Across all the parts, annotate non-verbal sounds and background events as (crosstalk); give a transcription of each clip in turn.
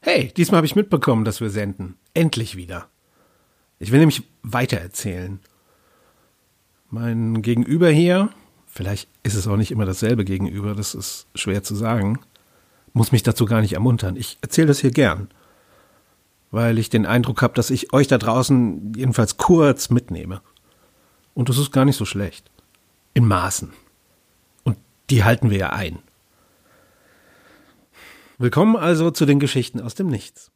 Hey, diesmal habe ich mitbekommen, dass wir senden. Endlich wieder. Ich will nämlich weitererzählen. Mein Gegenüber hier, vielleicht ist es auch nicht immer dasselbe Gegenüber, das ist schwer zu sagen, muss mich dazu gar nicht ermuntern. Ich erzähle das hier gern, weil ich den Eindruck habe, dass ich euch da draußen jedenfalls kurz mitnehme. Und das ist gar nicht so schlecht. In Maßen. Und die halten wir ja ein. Willkommen also zu den Geschichten aus dem Nichts.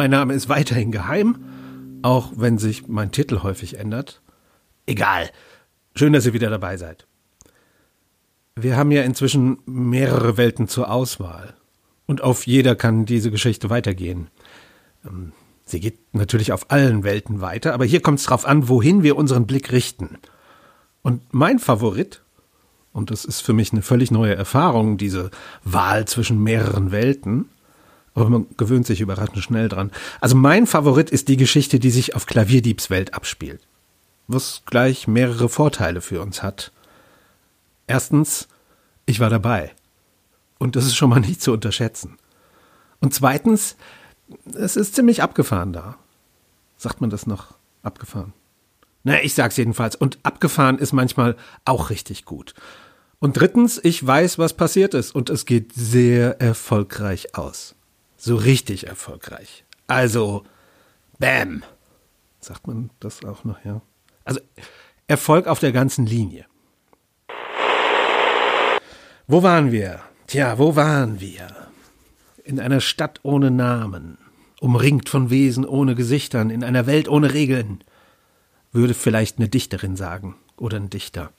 Mein Name ist weiterhin geheim, auch wenn sich mein Titel häufig ändert. Egal. Schön, dass ihr wieder dabei seid. Wir haben ja inzwischen mehrere Welten zur Auswahl. Und auf jeder kann diese Geschichte weitergehen. Ähm, sie geht natürlich auf allen Welten weiter, aber hier kommt es darauf an, wohin wir unseren Blick richten. Und mein Favorit, und das ist für mich eine völlig neue Erfahrung, diese Wahl zwischen mehreren Welten, aber man gewöhnt sich überraschend schnell dran. Also mein Favorit ist die Geschichte, die sich auf Klavierdiebswelt abspielt. Was gleich mehrere Vorteile für uns hat. Erstens, ich war dabei. Und das ist schon mal nicht zu unterschätzen. Und zweitens, es ist ziemlich abgefahren da. Sagt man das noch? Abgefahren. Na, ich sag's jedenfalls. Und abgefahren ist manchmal auch richtig gut. Und drittens, ich weiß, was passiert ist. Und es geht sehr erfolgreich aus so richtig erfolgreich. Also, bam. Sagt man das auch noch, ja? Also, Erfolg auf der ganzen Linie. Wo waren wir? Tja, wo waren wir? In einer Stadt ohne Namen, umringt von Wesen ohne Gesichtern, in einer Welt ohne Regeln, würde vielleicht eine Dichterin sagen oder ein Dichter.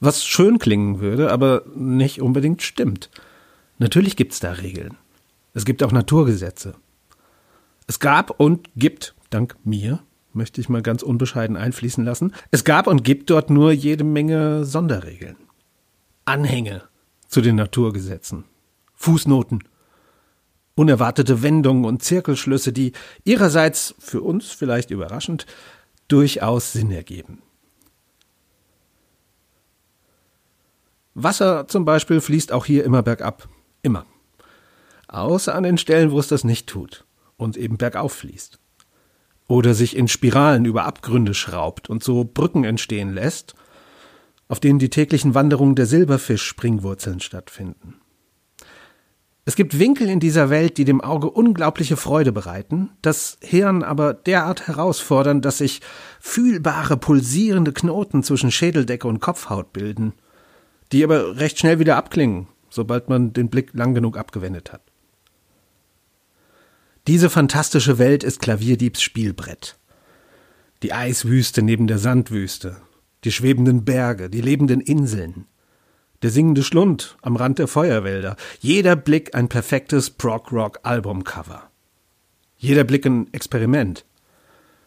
Was schön klingen würde, aber nicht unbedingt stimmt. Natürlich gibt's da Regeln. Es gibt auch Naturgesetze. Es gab und gibt, dank mir, möchte ich mal ganz unbescheiden einfließen lassen, es gab und gibt dort nur jede Menge Sonderregeln. Anhänge zu den Naturgesetzen. Fußnoten. Unerwartete Wendungen und Zirkelschlüsse, die ihrerseits für uns vielleicht überraschend durchaus Sinn ergeben. Wasser zum Beispiel fließt auch hier immer bergab. Immer außer an den Stellen, wo es das nicht tut und eben bergauf fließt. Oder sich in Spiralen über Abgründe schraubt und so Brücken entstehen lässt, auf denen die täglichen Wanderungen der Silberfisch-Springwurzeln stattfinden. Es gibt Winkel in dieser Welt, die dem Auge unglaubliche Freude bereiten, das Hirn aber derart herausfordern, dass sich fühlbare, pulsierende Knoten zwischen Schädeldecke und Kopfhaut bilden, die aber recht schnell wieder abklingen, sobald man den Blick lang genug abgewendet hat. Diese fantastische Welt ist Klavierdiebs Spielbrett. Die Eiswüste neben der Sandwüste, die schwebenden Berge, die lebenden Inseln, der singende Schlund am Rand der Feuerwälder, jeder Blick ein perfektes Prog-Rock-Albumcover. Jeder Blick ein Experiment.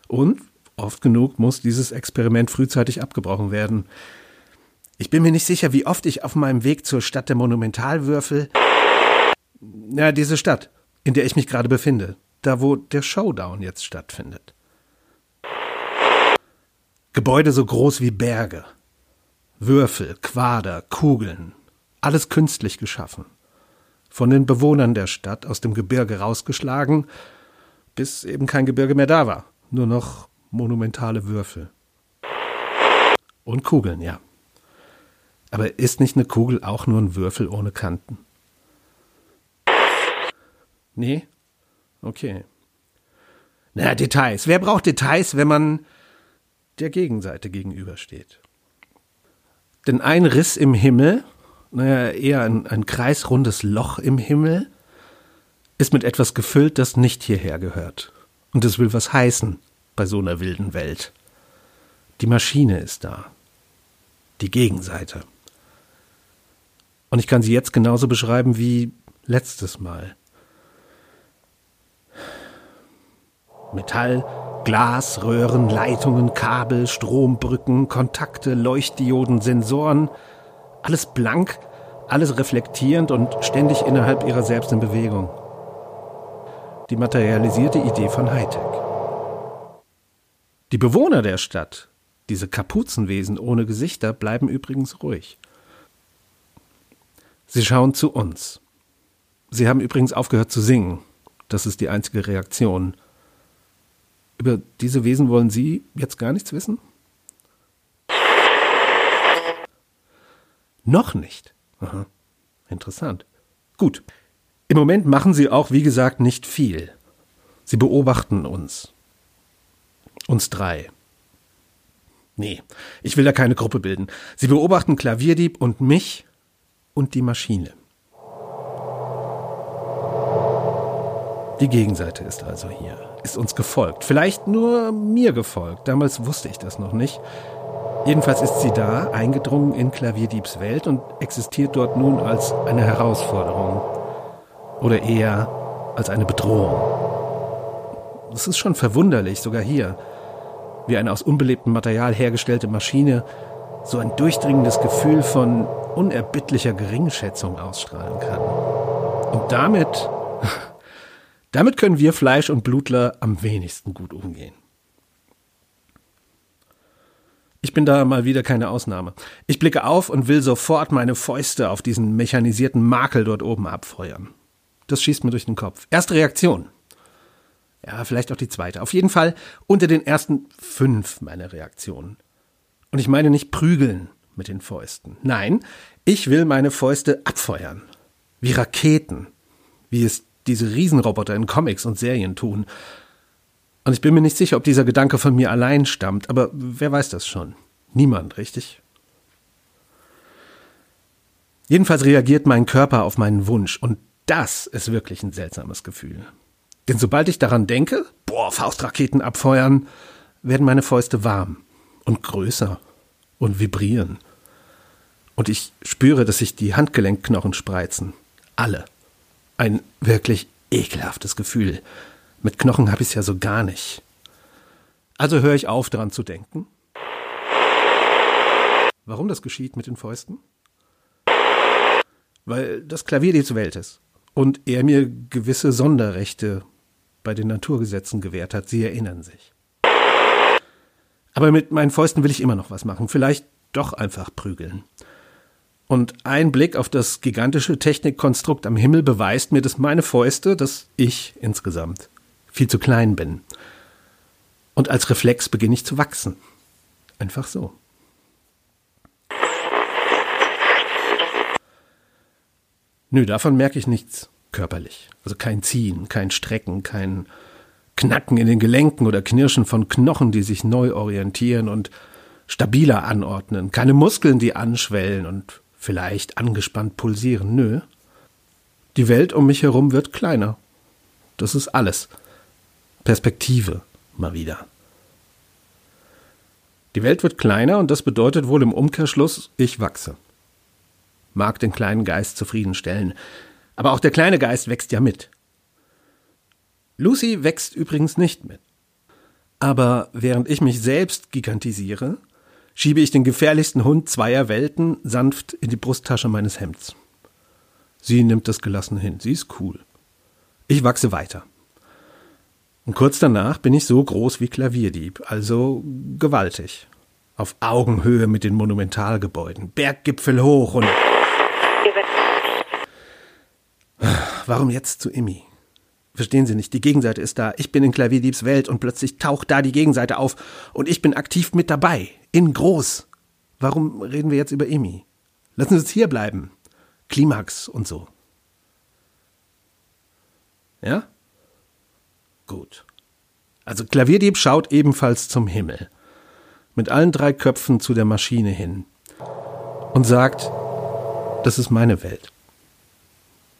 Und oft genug muss dieses Experiment frühzeitig abgebrochen werden. Ich bin mir nicht sicher, wie oft ich auf meinem Weg zur Stadt der Monumentalwürfel. Ja, diese Stadt in der ich mich gerade befinde, da wo der Showdown jetzt stattfindet. Gebäude so groß wie Berge, Würfel, Quader, Kugeln, alles künstlich geschaffen, von den Bewohnern der Stadt aus dem Gebirge rausgeschlagen, bis eben kein Gebirge mehr da war, nur noch monumentale Würfel. Und Kugeln, ja. Aber ist nicht eine Kugel auch nur ein Würfel ohne Kanten? Nee? Okay. Naja, Details. Wer braucht Details, wenn man der Gegenseite gegenübersteht? Denn ein Riss im Himmel, naja, eher ein, ein kreisrundes Loch im Himmel, ist mit etwas gefüllt, das nicht hierher gehört. Und es will was heißen bei so einer wilden Welt. Die Maschine ist da. Die Gegenseite. Und ich kann sie jetzt genauso beschreiben wie letztes Mal. Metall, Glas, Röhren, Leitungen, Kabel, Strombrücken, Kontakte, Leuchtdioden, Sensoren, alles blank, alles reflektierend und ständig innerhalb ihrer selbst in Bewegung. Die materialisierte Idee von Hightech. Die Bewohner der Stadt, diese Kapuzenwesen ohne Gesichter, bleiben übrigens ruhig. Sie schauen zu uns. Sie haben übrigens aufgehört zu singen. Das ist die einzige Reaktion. Über diese Wesen wollen Sie jetzt gar nichts wissen? Noch nicht. Aha. Interessant. Gut. Im Moment machen Sie auch, wie gesagt, nicht viel. Sie beobachten uns. Uns drei. Nee, ich will da keine Gruppe bilden. Sie beobachten Klavierdieb und mich und die Maschine. Die Gegenseite ist also hier, ist uns gefolgt. Vielleicht nur mir gefolgt. Damals wusste ich das noch nicht. Jedenfalls ist sie da, eingedrungen in Klavierdiebs Welt und existiert dort nun als eine Herausforderung. Oder eher als eine Bedrohung. Es ist schon verwunderlich, sogar hier, wie eine aus unbelebtem Material hergestellte Maschine so ein durchdringendes Gefühl von unerbittlicher Geringschätzung ausstrahlen kann. Und damit, damit können wir Fleisch- und Blutler am wenigsten gut umgehen. Ich bin da mal wieder keine Ausnahme. Ich blicke auf und will sofort meine Fäuste auf diesen mechanisierten Makel dort oben abfeuern. Das schießt mir durch den Kopf. Erste Reaktion. Ja, vielleicht auch die zweite. Auf jeden Fall unter den ersten fünf meiner Reaktionen. Und ich meine nicht prügeln mit den Fäusten. Nein, ich will meine Fäuste abfeuern. Wie Raketen. Wie es diese Riesenroboter in Comics und Serien tun. Und ich bin mir nicht sicher, ob dieser Gedanke von mir allein stammt, aber wer weiß das schon? Niemand, richtig? Jedenfalls reagiert mein Körper auf meinen Wunsch und das ist wirklich ein seltsames Gefühl. Denn sobald ich daran denke, boah, Faustraketen abfeuern, werden meine Fäuste warm und größer und vibrieren. Und ich spüre, dass sich die Handgelenkknochen spreizen. Alle. Ein wirklich ekelhaftes Gefühl. Mit Knochen habe ich es ja so gar nicht. Also höre ich auf, daran zu denken. Warum das geschieht mit den Fäusten? Weil das Klavier die zur Welt ist und er mir gewisse Sonderrechte bei den Naturgesetzen gewährt hat. Sie erinnern sich. Aber mit meinen Fäusten will ich immer noch was machen. Vielleicht doch einfach prügeln. Und ein Blick auf das gigantische Technikkonstrukt am Himmel beweist mir, dass meine Fäuste, dass ich insgesamt viel zu klein bin. Und als Reflex beginne ich zu wachsen. Einfach so. Nö, davon merke ich nichts körperlich. Also kein Ziehen, kein Strecken, kein Knacken in den Gelenken oder Knirschen von Knochen, die sich neu orientieren und stabiler anordnen. Keine Muskeln, die anschwellen und vielleicht angespannt pulsieren. Nö. Die Welt um mich herum wird kleiner. Das ist alles. Perspektive mal wieder. Die Welt wird kleiner und das bedeutet wohl im Umkehrschluss, ich wachse. Mag den kleinen Geist zufriedenstellen. Aber auch der kleine Geist wächst ja mit. Lucy wächst übrigens nicht mit. Aber während ich mich selbst gigantisiere, schiebe ich den gefährlichsten Hund zweier Welten sanft in die Brusttasche meines Hemds. Sie nimmt das gelassen hin. Sie ist cool. Ich wachse weiter. Und kurz danach bin ich so groß wie Klavierdieb, also gewaltig. Auf Augenhöhe mit den Monumentalgebäuden, Berggipfel hoch und Warum jetzt zu Immi? Verstehen Sie nicht, die Gegenseite ist da. Ich bin in Klavierdiebs Welt und plötzlich taucht da die Gegenseite auf und ich bin aktiv mit dabei. In groß. Warum reden wir jetzt über Emi? Lassen Sie es hier bleiben. Klimax und so. Ja? Gut. Also Klavierdieb schaut ebenfalls zum Himmel, mit allen drei Köpfen zu der Maschine hin und sagt, das ist meine Welt.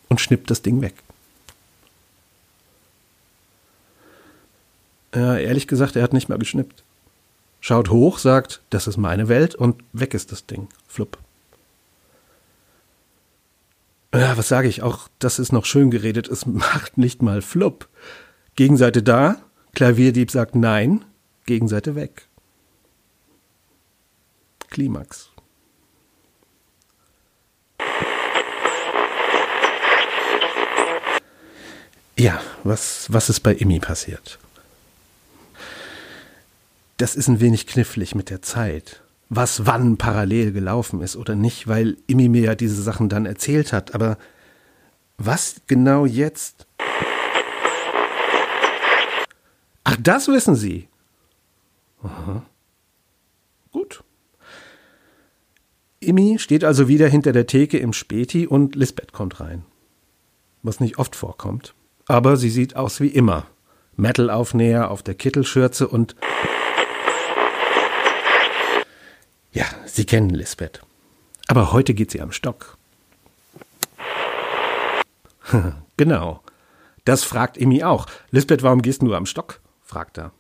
Und schnippt das Ding weg. Ja, ehrlich gesagt, er hat nicht mal geschnippt. Schaut hoch, sagt, das ist meine Welt und weg ist das Ding. Flupp. Ja, was sage ich? Auch das ist noch schön geredet. Es (laughs) macht nicht mal flupp. Gegenseite da, Klavierdieb sagt nein, Gegenseite weg. Klimax. Ja, was, was ist bei Immi passiert? Das ist ein wenig knifflig mit der Zeit was wann parallel gelaufen ist oder nicht, weil Imi mir ja diese Sachen dann erzählt hat. Aber was genau jetzt? Ach, das wissen Sie. Aha. Gut. Imi steht also wieder hinter der Theke im Späti und Lisbeth kommt rein. Was nicht oft vorkommt. Aber sie sieht aus wie immer. Metal-Aufnäher auf der Kittelschürze und Ja, Sie kennen Lisbeth. Aber heute geht sie am Stock. (laughs) genau. Das fragt Emi auch. Lisbeth, warum gehst du am Stock? fragt er.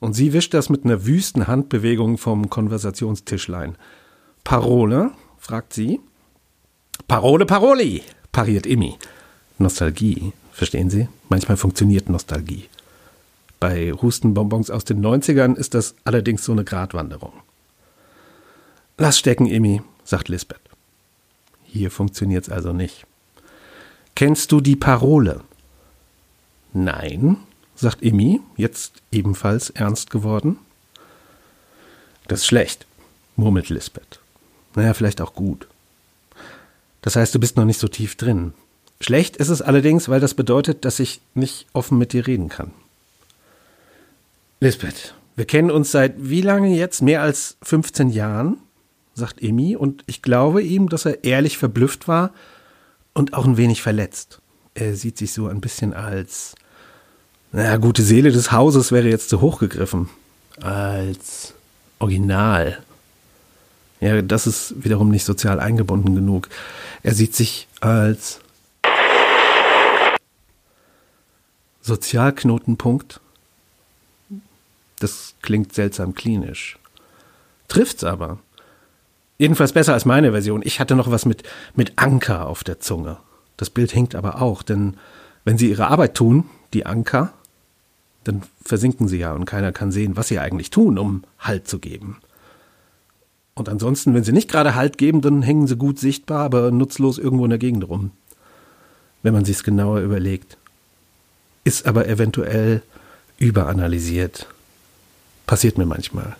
Und sie wischt das mit einer wüsten Handbewegung vom Konversationstischlein. Parole? fragt sie. Parole, Paroli, pariert Emi. Nostalgie, verstehen Sie? Manchmal funktioniert Nostalgie. Bei Hustenbonbons aus den 90ern ist das allerdings so eine Gratwanderung. Lass stecken, Emi, sagt Lisbeth. Hier funktioniert's also nicht. Kennst du die Parole? Nein, sagt Emi, jetzt ebenfalls ernst geworden. Das ist schlecht, murmelt Lisbeth. Naja, vielleicht auch gut. Das heißt, du bist noch nicht so tief drin. Schlecht ist es allerdings, weil das bedeutet, dass ich nicht offen mit dir reden kann. Lisbeth, wir kennen uns seit wie lange jetzt? Mehr als 15 Jahren? Sagt Emi, und ich glaube ihm, dass er ehrlich verblüfft war und auch ein wenig verletzt. Er sieht sich so ein bisschen als, naja, gute Seele des Hauses wäre jetzt zu hoch gegriffen. Als Original. Ja, das ist wiederum nicht sozial eingebunden genug. Er sieht sich als Sozialknotenpunkt. Das klingt seltsam klinisch. Trifft's aber. Jedenfalls besser als meine Version. Ich hatte noch was mit, mit Anker auf der Zunge. Das Bild hinkt aber auch, denn wenn sie ihre Arbeit tun, die Anker, dann versinken sie ja und keiner kann sehen, was sie eigentlich tun, um Halt zu geben. Und ansonsten, wenn sie nicht gerade Halt geben, dann hängen sie gut sichtbar, aber nutzlos irgendwo in der Gegend rum. Wenn man sich's genauer überlegt. Ist aber eventuell überanalysiert. Passiert mir manchmal.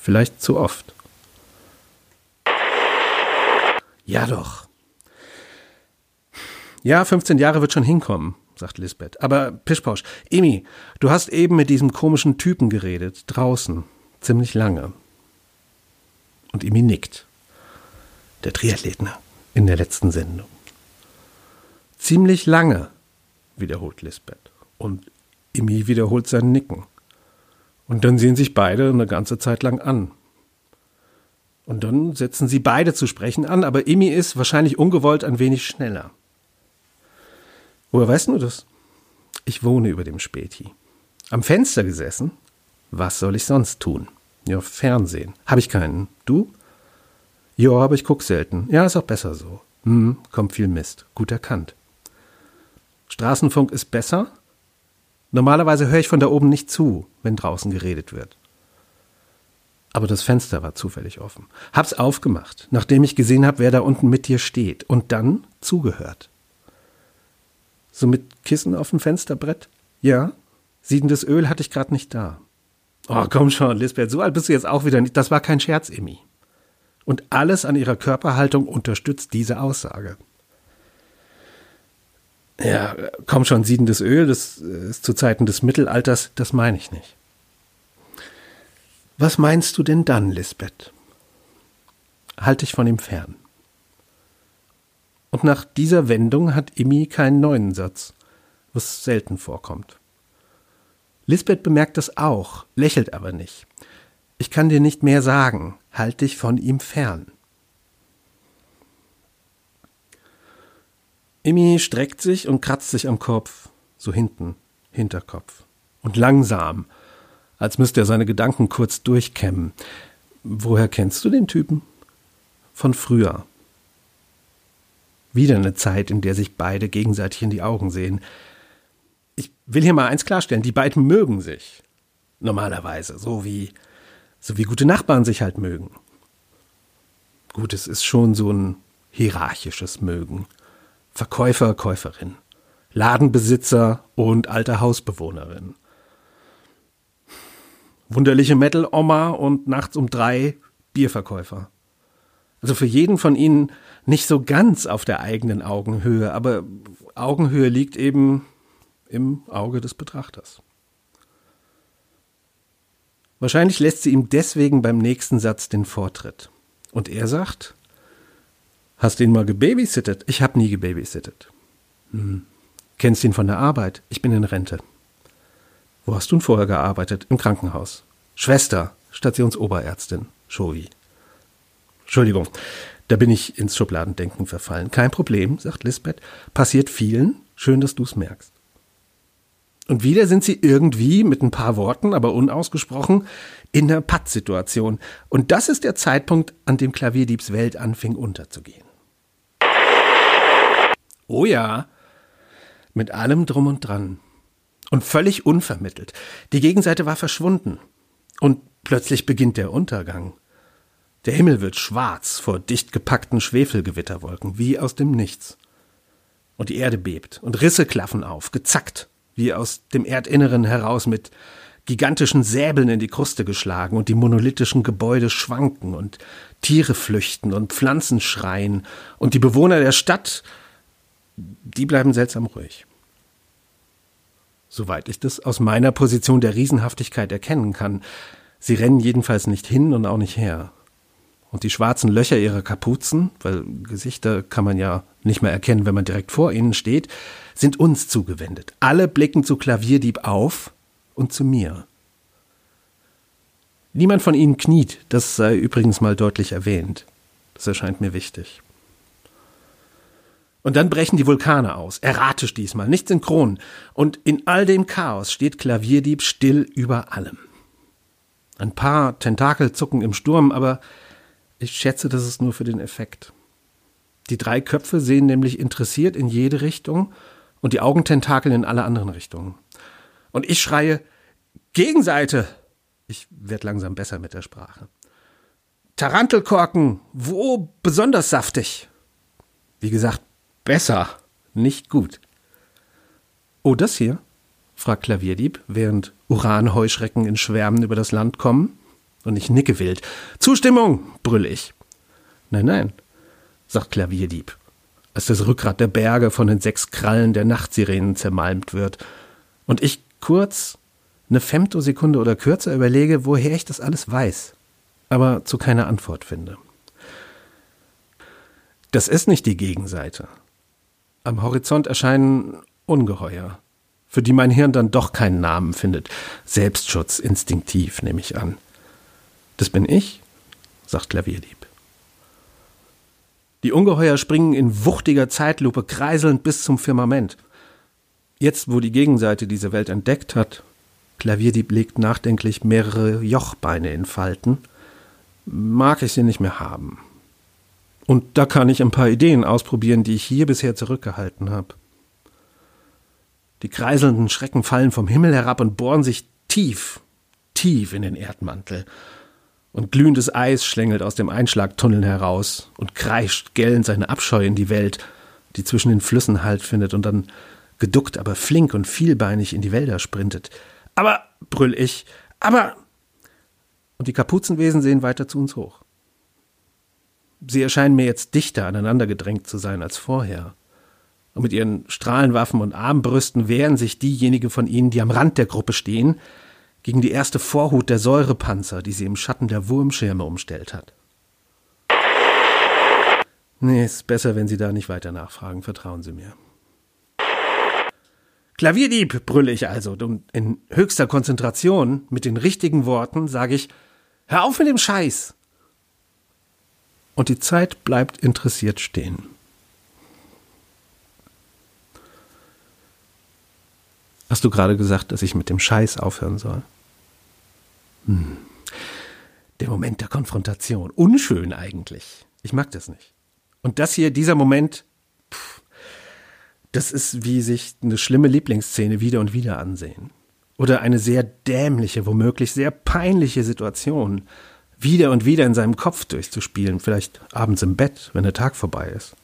Vielleicht zu oft. Ja doch. Ja, 15 Jahre wird schon hinkommen, sagt Lisbeth. Aber Pischpausch, Emi, du hast eben mit diesem komischen Typen geredet, draußen, ziemlich lange. Und Emi nickt. Der Triathletner in der letzten Sendung. Ziemlich lange, wiederholt Lisbeth. Und Emi wiederholt sein Nicken. Und dann sehen sich beide eine ganze Zeit lang an. Und dann setzen sie beide zu sprechen an, aber Imi ist wahrscheinlich ungewollt ein wenig schneller. Woher weißt du das? Ich wohne über dem Späti. Am Fenster gesessen? Was soll ich sonst tun? Ja, Fernsehen. Habe ich keinen. Du? Ja, aber ich guck selten. Ja, ist auch besser so. Hm, kommt viel Mist. Gut erkannt. Straßenfunk ist besser? Normalerweise höre ich von da oben nicht zu, wenn draußen geredet wird aber das Fenster war zufällig offen. Hab's aufgemacht, nachdem ich gesehen habe, wer da unten mit dir steht, und dann zugehört. So mit Kissen auf dem Fensterbrett? Ja. Siedendes Öl hatte ich gerade nicht da. Oh, komm schon, Lisbeth, so alt bist du jetzt auch wieder nicht. Das war kein Scherz, Emmy. Und alles an ihrer Körperhaltung unterstützt diese Aussage. Ja, komm schon, siedendes Öl, das ist zu Zeiten des Mittelalters, das meine ich nicht. Was meinst du denn dann, Lisbeth? Halt dich von ihm fern. Und nach dieser Wendung hat Immi keinen neuen Satz, was selten vorkommt. Lisbeth bemerkt das auch, lächelt aber nicht. Ich kann dir nicht mehr sagen, halt dich von ihm fern. Immi streckt sich und kratzt sich am Kopf, so hinten, Hinterkopf. Und langsam, als müsste er seine Gedanken kurz durchkämmen. Woher kennst du den Typen? Von früher. Wieder eine Zeit, in der sich beide gegenseitig in die Augen sehen. Ich will hier mal eins klarstellen, die beiden mögen sich. Normalerweise, so wie, so wie gute Nachbarn sich halt mögen. Gut, es ist schon so ein hierarchisches Mögen. Verkäufer, Käuferin, Ladenbesitzer und alte Hausbewohnerin. Wunderliche Metal-Oma und nachts um drei Bierverkäufer. Also für jeden von ihnen nicht so ganz auf der eigenen Augenhöhe, aber Augenhöhe liegt eben im Auge des Betrachters. Wahrscheinlich lässt sie ihm deswegen beim nächsten Satz den Vortritt. Und er sagt, Hast du ihn mal gebabysittet? Ich habe nie gebabysittet. Hm. Kennst ihn von der Arbeit? Ich bin in Rente. Wo hast du denn vorher gearbeitet? Im Krankenhaus. Schwester, Stationsoberärztin, Shovi. Entschuldigung, da bin ich ins Schubladendenken verfallen. Kein Problem, sagt Lisbeth. Passiert vielen. Schön, dass du's merkst. Und wieder sind sie irgendwie mit ein paar Worten, aber unausgesprochen, in einer Pattsituation. Und das ist der Zeitpunkt, an dem Klavierdiebs Welt anfing unterzugehen. Oh ja, mit allem drum und dran. Und völlig unvermittelt. Die Gegenseite war verschwunden. Und plötzlich beginnt der Untergang. Der Himmel wird schwarz vor dicht gepackten Schwefelgewitterwolken, wie aus dem Nichts. Und die Erde bebt und Risse klaffen auf, gezackt, wie aus dem Erdinneren heraus mit gigantischen Säbeln in die Kruste geschlagen und die monolithischen Gebäude schwanken und Tiere flüchten und Pflanzen schreien und die Bewohner der Stadt die bleiben seltsam ruhig. Soweit ich das aus meiner Position der Riesenhaftigkeit erkennen kann. Sie rennen jedenfalls nicht hin und auch nicht her. Und die schwarzen Löcher ihrer Kapuzen, weil Gesichter kann man ja nicht mehr erkennen, wenn man direkt vor ihnen steht, sind uns zugewendet. Alle blicken zu Klavierdieb auf und zu mir. Niemand von ihnen kniet, das sei übrigens mal deutlich erwähnt. Das erscheint mir wichtig. Und dann brechen die Vulkane aus, erratisch diesmal, nicht synchron. Und in all dem Chaos steht Klavierdieb still über allem. Ein paar Tentakel zucken im Sturm, aber ich schätze, das ist nur für den Effekt. Die drei Köpfe sehen nämlich interessiert in jede Richtung und die Augententakel in alle anderen Richtungen. Und ich schreie Gegenseite. Ich werde langsam besser mit der Sprache. Tarantelkorken, wo besonders saftig. Wie gesagt, Besser, nicht gut. Oh, das hier? fragt Klavierdieb, während Uranheuschrecken in Schwärmen über das Land kommen. Und ich nicke wild. Zustimmung, brüll ich. Nein, nein, sagt Klavierdieb, als das Rückgrat der Berge von den sechs Krallen der Nachtsirenen zermalmt wird. Und ich kurz, eine Femtosekunde oder kürzer überlege, woher ich das alles weiß, aber zu keiner Antwort finde. Das ist nicht die Gegenseite, am Horizont erscheinen Ungeheuer, für die mein Hirn dann doch keinen Namen findet. Selbstschutz, instinktiv, nehme ich an. Das bin ich, sagt Klavierdieb. Die Ungeheuer springen in wuchtiger Zeitlupe kreiselnd bis zum Firmament. Jetzt, wo die Gegenseite diese Welt entdeckt hat, Klavierdieb legt nachdenklich mehrere Jochbeine in Falten, mag ich sie nicht mehr haben. Und da kann ich ein paar Ideen ausprobieren, die ich hier bisher zurückgehalten habe. Die kreiselnden Schrecken fallen vom Himmel herab und bohren sich tief, tief in den Erdmantel. Und glühendes Eis schlängelt aus dem Einschlagtunnel heraus und kreischt gellend seine Abscheu in die Welt, die zwischen den Flüssen Halt findet und dann geduckt, aber flink und vielbeinig in die Wälder sprintet. Aber, brüll ich, aber. Und die Kapuzenwesen sehen weiter zu uns hoch. Sie erscheinen mir jetzt dichter aneinandergedrängt zu sein als vorher. Und mit ihren Strahlenwaffen und Armbrüsten wehren sich diejenigen von ihnen, die am Rand der Gruppe stehen, gegen die erste Vorhut der Säurepanzer, die sie im Schatten der Wurmschirme umstellt hat. Nee, ist besser, wenn Sie da nicht weiter nachfragen, vertrauen Sie mir. Klavierdieb, brülle ich also, und in höchster Konzentration, mit den richtigen Worten, sage ich, hör auf mit dem Scheiß. Und die Zeit bleibt interessiert stehen. Hast du gerade gesagt, dass ich mit dem Scheiß aufhören soll? Hm. Der Moment der Konfrontation. Unschön eigentlich. Ich mag das nicht. Und das hier, dieser Moment, pff, das ist wie sich eine schlimme Lieblingsszene wieder und wieder ansehen. Oder eine sehr dämliche, womöglich sehr peinliche Situation wieder und wieder in seinem Kopf durchzuspielen, vielleicht abends im Bett, wenn der Tag vorbei ist.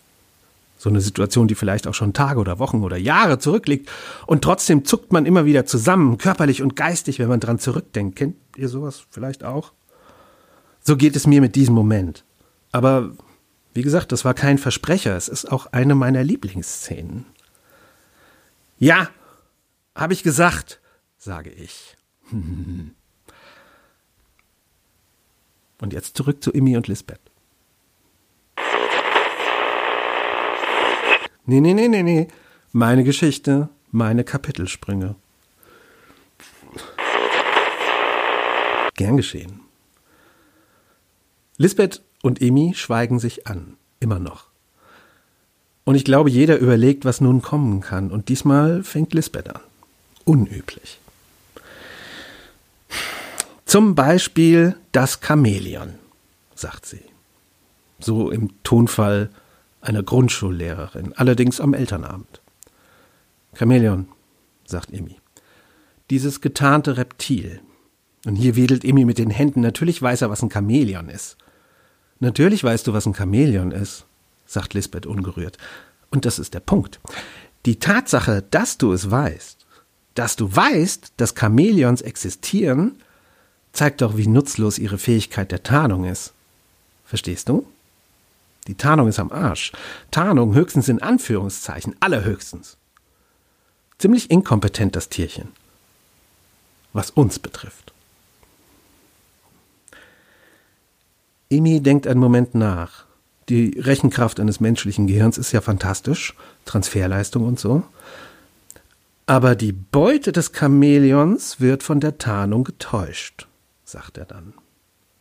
So eine Situation, die vielleicht auch schon Tage oder Wochen oder Jahre zurückliegt. Und trotzdem zuckt man immer wieder zusammen, körperlich und geistig, wenn man dran zurückdenkt. Kennt ihr sowas vielleicht auch? So geht es mir mit diesem Moment. Aber wie gesagt, das war kein Versprecher. Es ist auch eine meiner Lieblingsszenen. Ja, habe ich gesagt, sage ich. (laughs) Und jetzt zurück zu Immi und Lisbeth. Nee, nee, nee, nee, nee. Meine Geschichte, meine Kapitelsprünge. Gern geschehen. Lisbeth und Emi schweigen sich an, immer noch. Und ich glaube, jeder überlegt, was nun kommen kann. Und diesmal fängt Lisbeth an. Unüblich. Zum Beispiel das Chamäleon, sagt sie. So im Tonfall einer Grundschullehrerin, allerdings am Elternabend. Chamäleon, sagt Emmy. Dieses getarnte Reptil. Und hier wedelt Emmy mit den Händen. Natürlich weiß er, was ein Chamäleon ist. Natürlich weißt du, was ein Chamäleon ist, sagt Lisbeth ungerührt. Und das ist der Punkt. Die Tatsache, dass du es weißt, dass du weißt, dass Chamäleons existieren, zeigt doch, wie nutzlos ihre Fähigkeit der Tarnung ist. Verstehst du? Die Tarnung ist am Arsch. Tarnung höchstens in Anführungszeichen, allerhöchstens. Ziemlich inkompetent das Tierchen. Was uns betrifft. Emi denkt einen Moment nach. Die Rechenkraft eines menschlichen Gehirns ist ja fantastisch, Transferleistung und so. Aber die Beute des Chamäleons wird von der Tarnung getäuscht, sagt er dann.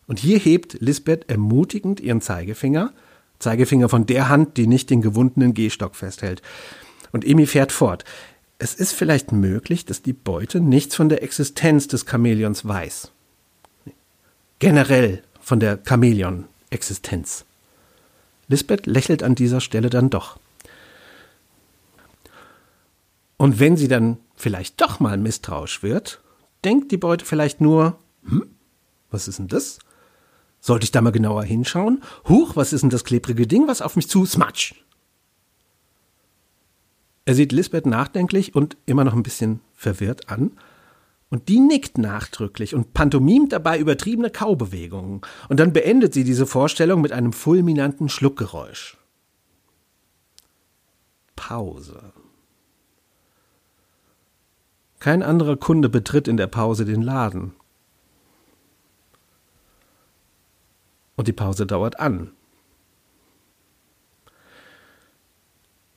Und hier hebt Lisbeth ermutigend ihren Zeigefinger Zeigefinger von der Hand, die nicht den gewundenen Gehstock festhält. Und Emi fährt fort. Es ist vielleicht möglich, dass die Beute nichts von der Existenz des Chamäleons weiß. Generell von der Chamäleon-Existenz. Lisbeth lächelt an dieser Stelle dann doch. Und wenn sie dann vielleicht doch mal misstrauisch wird, denkt die Beute vielleicht nur, hm, was ist denn das? Sollte ich da mal genauer hinschauen? Huch, was ist denn das klebrige Ding, was auf mich zu smatsch? Er sieht Lisbeth nachdenklich und immer noch ein bisschen verwirrt an. Und die nickt nachdrücklich und pantomimt dabei übertriebene Kaubewegungen. Und dann beendet sie diese Vorstellung mit einem fulminanten Schluckgeräusch. Pause. Kein anderer Kunde betritt in der Pause den Laden. Und die Pause dauert an.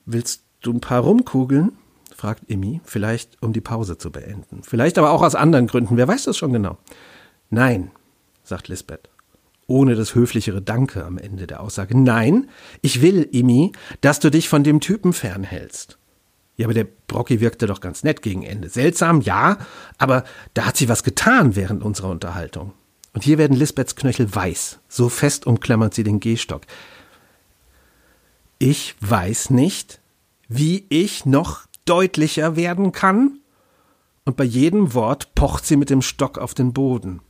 Willst du ein paar rumkugeln? fragt Emmy, vielleicht um die Pause zu beenden. Vielleicht aber auch aus anderen Gründen, wer weiß das schon genau. Nein, sagt Lisbeth, ohne das höflichere Danke am Ende der Aussage. Nein, ich will, Emmy, dass du dich von dem Typen fernhältst. Ja, aber der Brocky wirkte doch ganz nett gegen Ende. Seltsam, ja, aber da hat sie was getan während unserer Unterhaltung. Und hier werden Lisbeths Knöchel weiß. So fest umklammert sie den Gehstock. Ich weiß nicht, wie ich noch deutlicher werden kann. Und bei jedem Wort pocht sie mit dem Stock auf den Boden.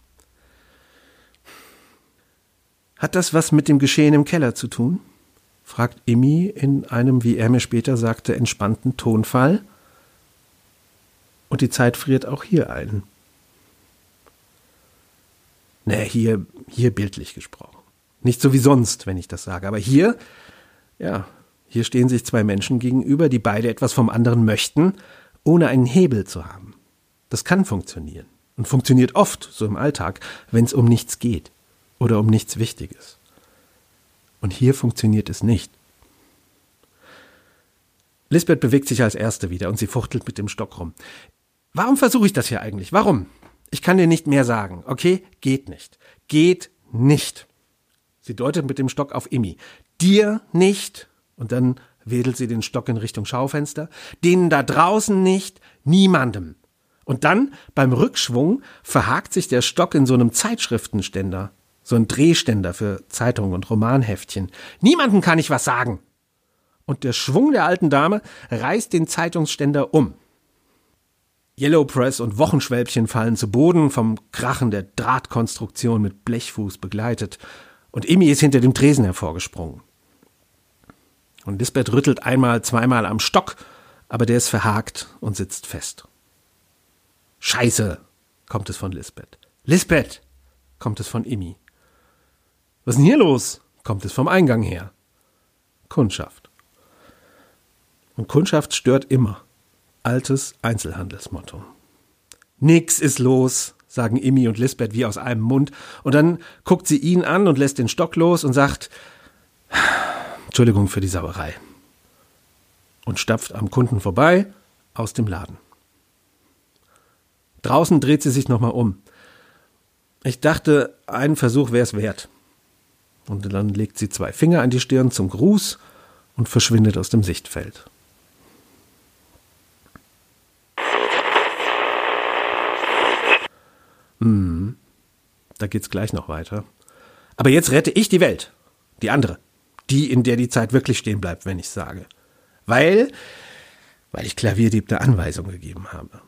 Hat das was mit dem Geschehen im Keller zu tun? fragt Immi in einem, wie er mir später sagte, entspannten Tonfall. Und die Zeit friert auch hier ein. Naja, hier, hier bildlich gesprochen. Nicht so wie sonst, wenn ich das sage. Aber hier, ja, hier stehen sich zwei Menschen gegenüber, die beide etwas vom anderen möchten, ohne einen Hebel zu haben. Das kann funktionieren. Und funktioniert oft, so im Alltag, wenn es um nichts geht oder um nichts Wichtiges. Und hier funktioniert es nicht. Lisbeth bewegt sich als Erste wieder und sie fuchtelt mit dem Stock rum. Warum versuche ich das hier eigentlich? Warum? Ich kann dir nicht mehr sagen, okay? Geht nicht. Geht nicht. Sie deutet mit dem Stock auf Immi. Dir nicht. Und dann wedelt sie den Stock in Richtung Schaufenster. Denen da draußen nicht. Niemandem. Und dann, beim Rückschwung, verhakt sich der Stock in so einem Zeitschriftenständer. So ein Drehständer für Zeitungen und Romanheftchen. Niemandem kann ich was sagen. Und der Schwung der alten Dame reißt den Zeitungsständer um. Yellow Press und Wochenschwälbchen fallen zu Boden, vom Krachen der Drahtkonstruktion mit Blechfuß begleitet. Und Imi ist hinter dem Tresen hervorgesprungen. Und Lisbeth rüttelt einmal, zweimal am Stock, aber der ist verhakt und sitzt fest. Scheiße, kommt es von Lisbeth. Lisbeth, kommt es von Imi. Was ist denn hier los? kommt es vom Eingang her. Kundschaft. Und Kundschaft stört immer altes Einzelhandelsmotto. Nix ist los, sagen Immi und Lisbeth wie aus einem Mund, und dann guckt sie ihn an und lässt den Stock los und sagt Entschuldigung für die Sauerei. Und stapft am Kunden vorbei aus dem Laden. Draußen dreht sie sich nochmal um. Ich dachte, einen Versuch wäre es wert. Und dann legt sie zwei Finger an die Stirn zum Gruß und verschwindet aus dem Sichtfeld. Hm, da geht's gleich noch weiter. Aber jetzt rette ich die Welt. Die andere. Die, in der die Zeit wirklich stehen bleibt, wenn ich sage. Weil, weil ich Klavierdieb eine Anweisung gegeben habe.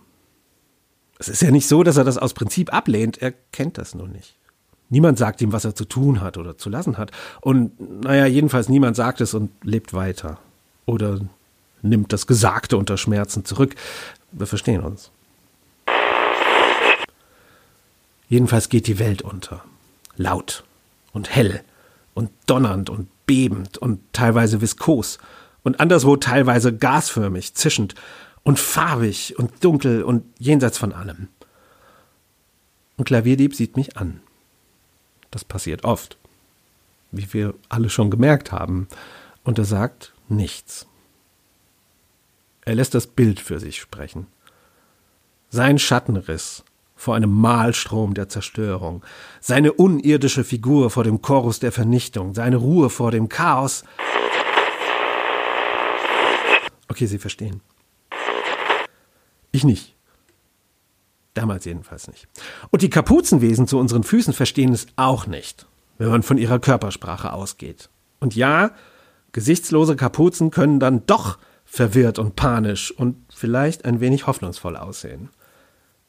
Es ist ja nicht so, dass er das aus Prinzip ablehnt. Er kennt das nur nicht. Niemand sagt ihm, was er zu tun hat oder zu lassen hat. Und naja, jedenfalls niemand sagt es und lebt weiter. Oder nimmt das Gesagte unter Schmerzen zurück. Wir verstehen uns. Jedenfalls geht die Welt unter. Laut und hell und donnernd und bebend und teilweise viskos und anderswo teilweise gasförmig, zischend und farbig und dunkel und jenseits von allem. Und Klavierdieb sieht mich an. Das passiert oft, wie wir alle schon gemerkt haben. Und er sagt nichts. Er lässt das Bild für sich sprechen. Sein Schattenriss vor einem Mahlstrom der Zerstörung, seine unirdische Figur vor dem Chorus der Vernichtung, seine Ruhe vor dem Chaos. Okay, Sie verstehen. Ich nicht. Damals jedenfalls nicht. Und die Kapuzenwesen zu unseren Füßen verstehen es auch nicht, wenn man von ihrer Körpersprache ausgeht. Und ja, gesichtslose Kapuzen können dann doch verwirrt und panisch und vielleicht ein wenig hoffnungsvoll aussehen.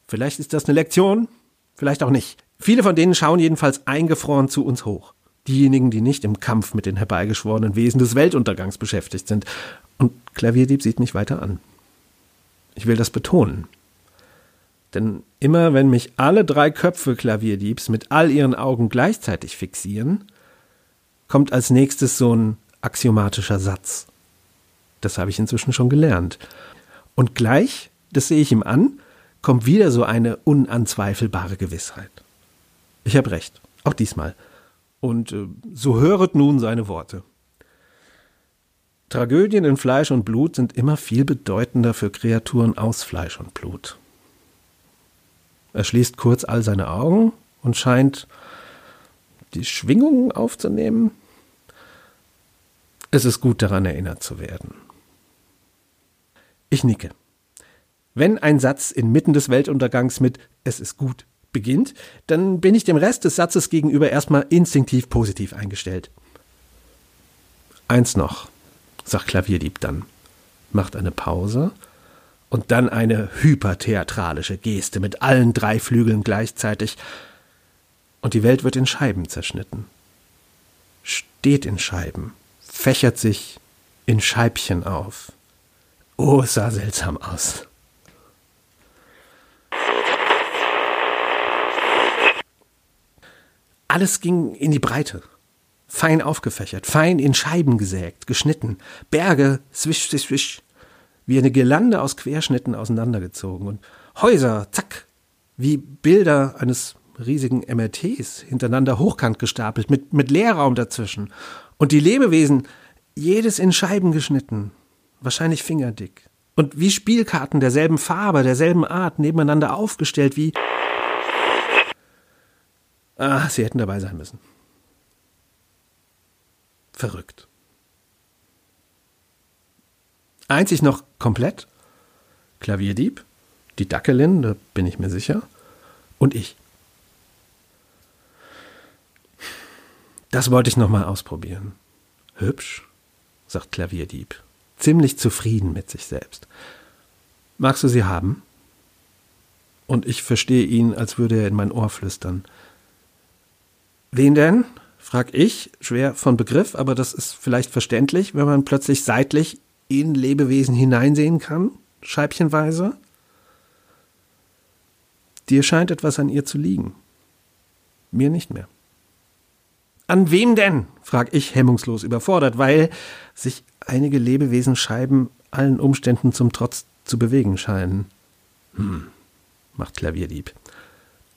Vielleicht ist das eine Lektion, vielleicht auch nicht. Viele von denen schauen jedenfalls eingefroren zu uns hoch. Diejenigen, die nicht im Kampf mit den herbeigeschworenen Wesen des Weltuntergangs beschäftigt sind. Und Klavierdieb sieht mich weiter an. Ich will das betonen. Denn immer wenn mich alle drei Köpfe Klavierdiebs mit all ihren Augen gleichzeitig fixieren, kommt als nächstes so ein axiomatischer Satz. Das habe ich inzwischen schon gelernt. Und gleich, das sehe ich ihm an, kommt wieder so eine unanzweifelbare Gewissheit. Ich habe recht, auch diesmal. Und äh, so höret nun seine Worte. Tragödien in Fleisch und Blut sind immer viel bedeutender für Kreaturen aus Fleisch und Blut. Er schließt kurz all seine Augen und scheint die Schwingungen aufzunehmen. Es ist gut daran erinnert zu werden. Ich nicke. Wenn ein Satz inmitten des Weltuntergangs mit Es ist gut beginnt, dann bin ich dem Rest des Satzes gegenüber erstmal instinktiv positiv eingestellt. Eins noch, sagt Klavierdieb dann, macht eine Pause und dann eine hypertheatralische Geste mit allen drei Flügeln gleichzeitig, und die Welt wird in Scheiben zerschnitten. Steht in Scheiben, fächert sich in Scheibchen auf. Oh, es sah seltsam aus. Alles ging in die Breite. Fein aufgefächert, fein in Scheiben gesägt, geschnitten, Berge, swisch, swisch, swisch, wie eine Girlande aus Querschnitten auseinandergezogen und Häuser, zack, wie Bilder eines riesigen MRTs hintereinander hochkant gestapelt, mit, mit Leerraum dazwischen. Und die Lebewesen, jedes in Scheiben geschnitten. wahrscheinlich fingerdick. Und wie Spielkarten derselben Farbe, derselben Art, nebeneinander aufgestellt, wie. Ah, sie hätten dabei sein müssen. Verrückt. Einzig noch komplett Klavierdieb, die Dackelin, da bin ich mir sicher, und ich. Das wollte ich noch mal ausprobieren. Hübsch, sagt Klavierdieb, ziemlich zufrieden mit sich selbst. Magst du sie haben? Und ich verstehe ihn, als würde er in mein Ohr flüstern. Wen denn? frag ich, schwer von Begriff, aber das ist vielleicht verständlich, wenn man plötzlich seitlich in Lebewesen hineinsehen kann, scheibchenweise. Dir scheint etwas an ihr zu liegen. Mir nicht mehr. An wem denn? frag ich hemmungslos überfordert, weil sich einige Lebewesenscheiben allen Umständen zum Trotz zu bewegen scheinen. Hm, macht Klavierdieb.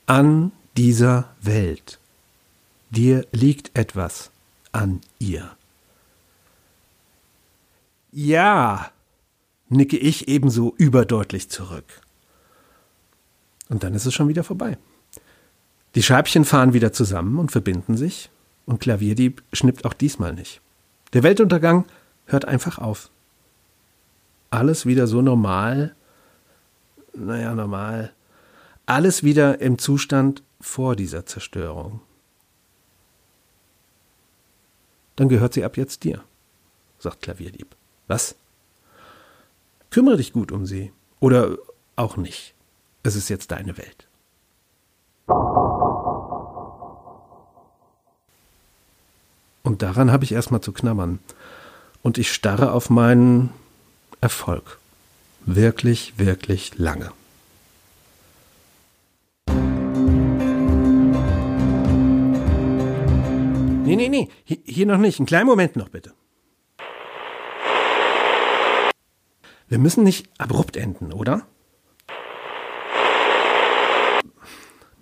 An dieser Welt. Dir liegt etwas an ihr. Ja, nicke ich ebenso überdeutlich zurück. Und dann ist es schon wieder vorbei. Die Scheibchen fahren wieder zusammen und verbinden sich, und Klavierdieb schnippt auch diesmal nicht. Der Weltuntergang hört einfach auf. Alles wieder so normal, naja, normal, alles wieder im Zustand vor dieser Zerstörung. Dann gehört sie ab jetzt dir, sagt Klavierdieb. Was? Kümmere dich gut um sie. Oder auch nicht. Es ist jetzt deine Welt. Und daran habe ich erstmal zu knabbern. Und ich starre auf meinen Erfolg. Wirklich, wirklich lange. Nee, nee, nee, hier noch nicht. Einen kleinen Moment noch bitte. Wir müssen nicht abrupt enden, oder?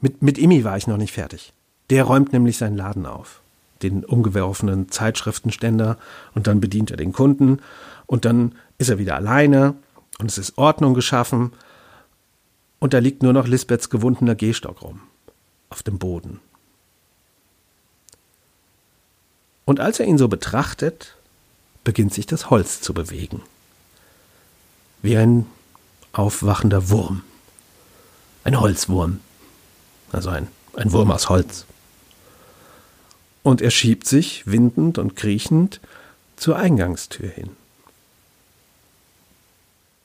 Mit, mit Imi war ich noch nicht fertig. Der räumt nämlich seinen Laden auf. Den umgeworfenen Zeitschriftenständer und dann bedient er den Kunden und dann ist er wieder alleine und es ist Ordnung geschaffen und da liegt nur noch Lisbeths gewundener Gehstock rum. Auf dem Boden. Und als er ihn so betrachtet, beginnt sich das Holz zu bewegen wie ein aufwachender Wurm. Ein Holzwurm. Also ein, ein Wurm aus Holz. Und er schiebt sich, windend und kriechend, zur Eingangstür hin.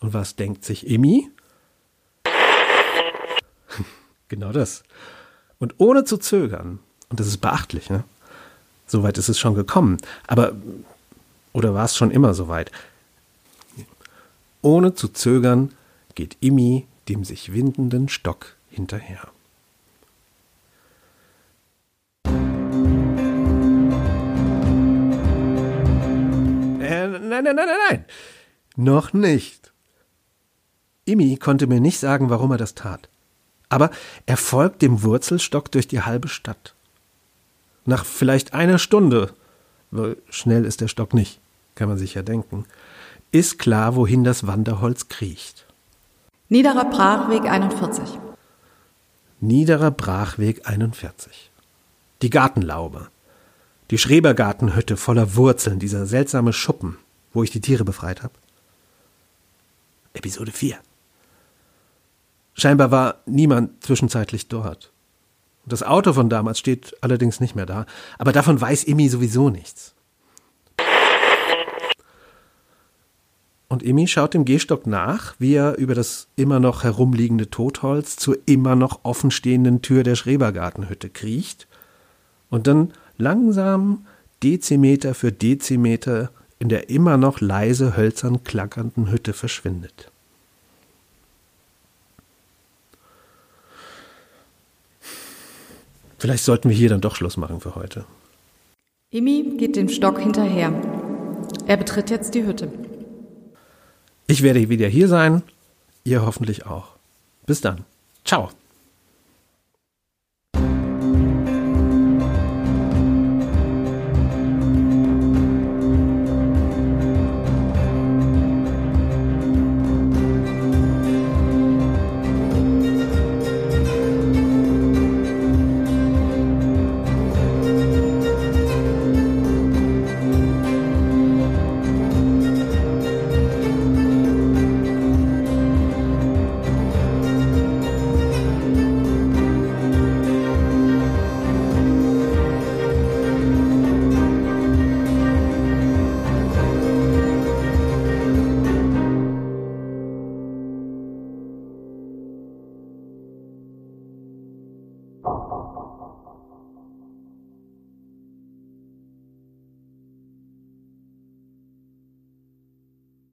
Und was denkt sich Emmy? (laughs) genau das. Und ohne zu zögern, und das ist beachtlich, ne? Soweit ist es schon gekommen. Aber, oder war es schon immer soweit? Ohne zu zögern geht Immi dem sich windenden Stock hinterher. Äh, nein, nein, nein, nein, nein. Noch nicht. Immi konnte mir nicht sagen, warum er das tat. Aber er folgt dem Wurzelstock durch die halbe Stadt. Nach vielleicht einer Stunde, weil schnell ist der Stock nicht, kann man sich ja denken, ist klar, wohin das Wanderholz kriecht. Niederer Brachweg 41. Niederer Brachweg 41. Die Gartenlaube. Die Schrebergartenhütte voller Wurzeln, dieser seltsame Schuppen, wo ich die Tiere befreit habe. Episode 4. Scheinbar war niemand zwischenzeitlich dort. Das Auto von damals steht allerdings nicht mehr da, aber davon weiß Emmy sowieso nichts. Und Emi schaut dem Gehstock nach, wie er über das immer noch herumliegende Totholz zur immer noch offenstehenden Tür der Schrebergartenhütte kriecht und dann langsam Dezimeter für Dezimeter in der immer noch leise hölzern klackernden Hütte verschwindet. Vielleicht sollten wir hier dann doch Schluss machen für heute. Emi geht dem Stock hinterher. Er betritt jetzt die Hütte. Ich werde wieder hier sein, ihr hoffentlich auch. Bis dann. Ciao.